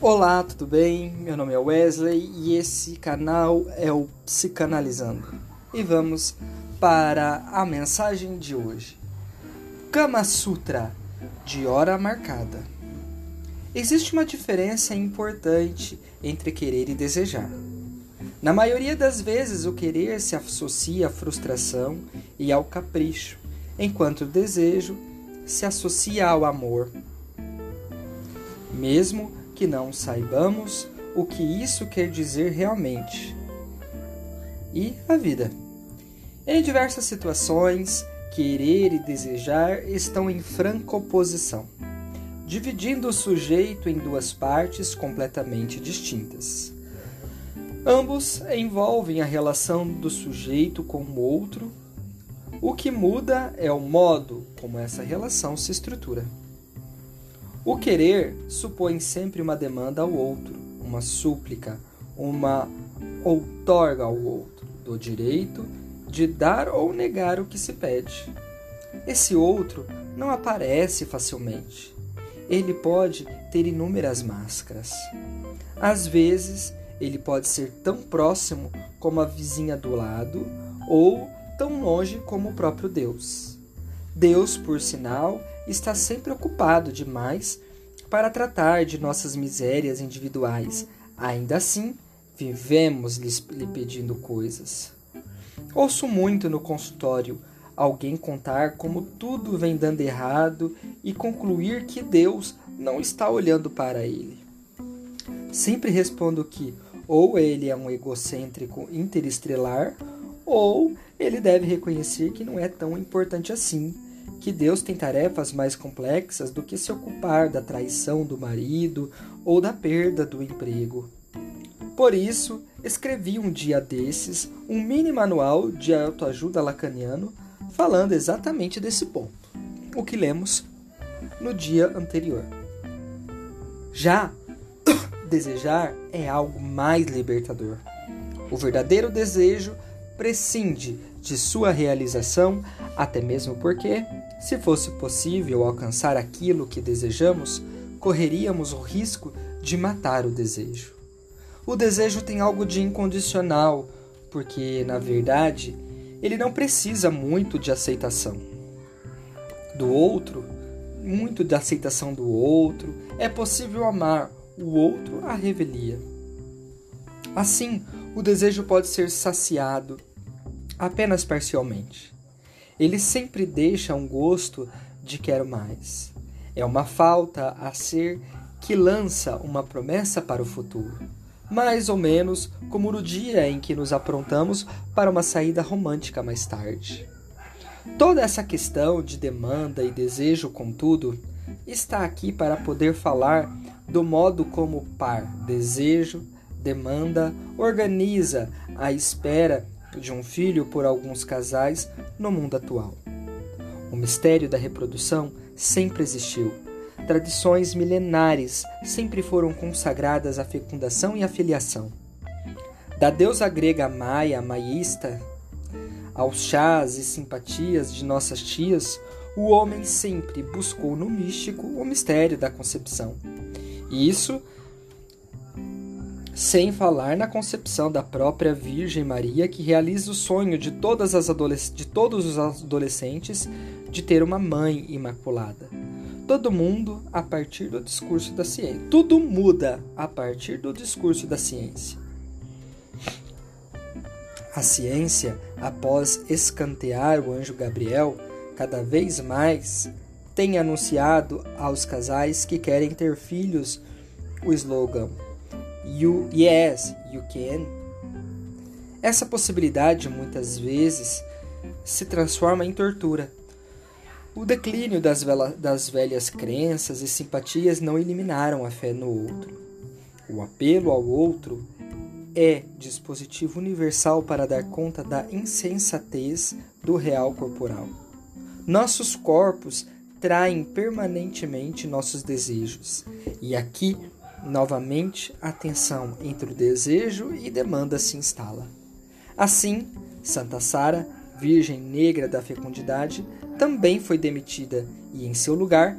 Olá, tudo bem? Meu nome é Wesley e esse canal é o Psicanalizando. E vamos para a mensagem de hoje. Kama Sutra de hora marcada. Existe uma diferença importante entre querer e desejar. Na maioria das vezes, o querer se associa à frustração e ao capricho, enquanto o desejo se associa ao amor. Mesmo que não saibamos o que isso quer dizer realmente. E a vida. Em diversas situações, querer e desejar estão em franca oposição, dividindo o sujeito em duas partes completamente distintas. Ambos envolvem a relação do sujeito com o outro. O que muda é o modo como essa relação se estrutura. O querer supõe sempre uma demanda ao outro, uma súplica, uma outorga ao outro, do direito de dar ou negar o que se pede. Esse outro não aparece facilmente. Ele pode ter inúmeras máscaras. Às vezes, ele pode ser tão próximo como a vizinha do lado ou tão longe como o próprio Deus. Deus, por sinal, está sempre ocupado demais para tratar de nossas misérias individuais. Ainda assim, vivemos lhe pedindo coisas. Ouço muito no consultório alguém contar como tudo vem dando errado e concluir que Deus não está olhando para ele. Sempre respondo que ou ele é um egocêntrico interestrelar ou ele deve reconhecer que não é tão importante assim, que Deus tem tarefas mais complexas do que se ocupar da traição do marido ou da perda do emprego. Por isso, escrevi um dia desses um mini manual de autoajuda lacaniano falando exatamente desse ponto, o que lemos no dia anterior. Já desejar é algo mais libertador. O verdadeiro desejo prescinde de sua realização, até mesmo porque, se fosse possível alcançar aquilo que desejamos, correríamos o risco de matar o desejo. O desejo tem algo de incondicional, porque, na verdade, ele não precisa muito de aceitação do outro, muito de aceitação do outro. É possível amar o outro à revelia. Assim, o desejo pode ser saciado apenas parcialmente. Ele sempre deixa um gosto de quero mais. É uma falta a ser que lança uma promessa para o futuro, mais ou menos como no dia em que nos aprontamos para uma saída romântica mais tarde. Toda essa questão de demanda e desejo, contudo, está aqui para poder falar do modo como o par desejo, demanda, organiza a espera de um filho por alguns casais no mundo atual. O mistério da reprodução sempre existiu. Tradições milenares sempre foram consagradas à fecundação e à filiação. Da deusa grega maia, maísta, aos chás e simpatias de nossas tias, o homem sempre buscou no místico o mistério da concepção. E isso sem falar na concepção da própria Virgem Maria, que realiza o sonho de, todas as de todos os adolescentes de ter uma mãe imaculada. Todo mundo a partir do discurso da ciência. Tudo muda a partir do discurso da ciência. A ciência, após escantear o anjo Gabriel, cada vez mais tem anunciado aos casais que querem ter filhos o slogan You yes, you can. Essa possibilidade muitas vezes se transforma em tortura. O declínio das, vela, das velhas crenças e simpatias não eliminaram a fé no outro. O apelo ao outro é dispositivo universal para dar conta da insensatez do real corporal. Nossos corpos traem permanentemente nossos desejos, e aqui Novamente, a tensão entre o desejo e demanda se instala. Assim, Santa Sara, virgem negra da fecundidade, também foi demitida e, em seu lugar,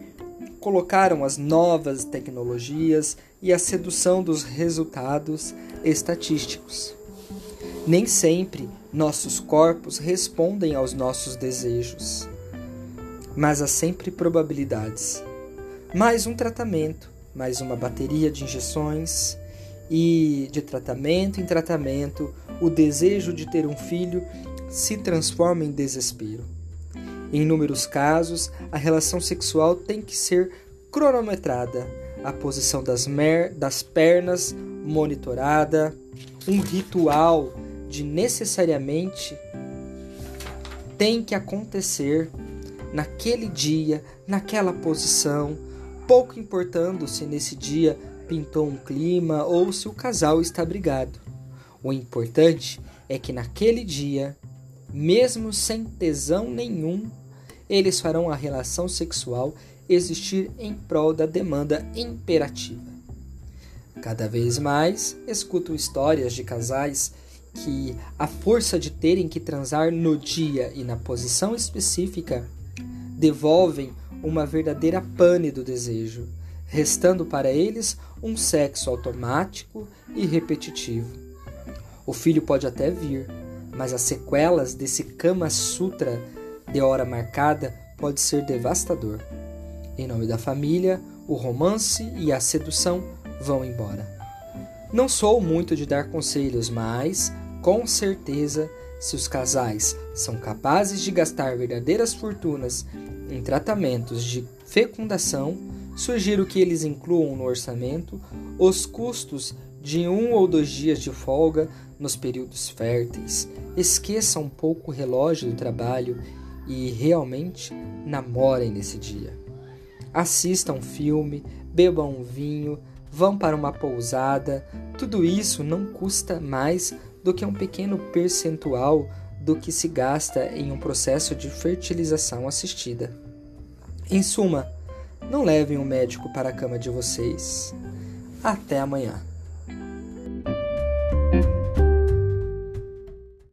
colocaram as novas tecnologias e a sedução dos resultados estatísticos. Nem sempre nossos corpos respondem aos nossos desejos, mas há sempre probabilidades. Mais um tratamento, mais uma bateria de injeções e de tratamento em tratamento, o desejo de ter um filho se transforma em desespero. Em inúmeros casos, a relação sexual tem que ser cronometrada, a posição das, das pernas monitorada, um ritual de necessariamente tem que acontecer naquele dia, naquela posição, pouco importando se nesse dia pintou um clima ou se o casal está brigado. O importante é que naquele dia, mesmo sem tesão nenhum, eles farão a relação sexual existir em prol da demanda imperativa. Cada vez mais escuto histórias de casais que a força de terem que transar no dia e na posição específica devolvem uma verdadeira pane do desejo, restando para eles um sexo automático e repetitivo. O filho pode até vir, mas as sequelas desse Kama Sutra de hora marcada pode ser devastador. Em nome da família, o romance e a sedução vão embora. Não sou muito de dar conselhos, mas, com certeza, se os casais são capazes de gastar verdadeiras fortunas em tratamentos de fecundação, sugiro que eles incluam no orçamento os custos de um ou dois dias de folga nos períodos férteis. Esqueça um pouco o relógio do trabalho e realmente namorem nesse dia. Assistam um filme, bebam um vinho, vão para uma pousada. Tudo isso não custa mais do que um pequeno percentual do que se gasta em um processo de fertilização assistida. Em suma, não levem um médico para a cama de vocês. Até amanhã.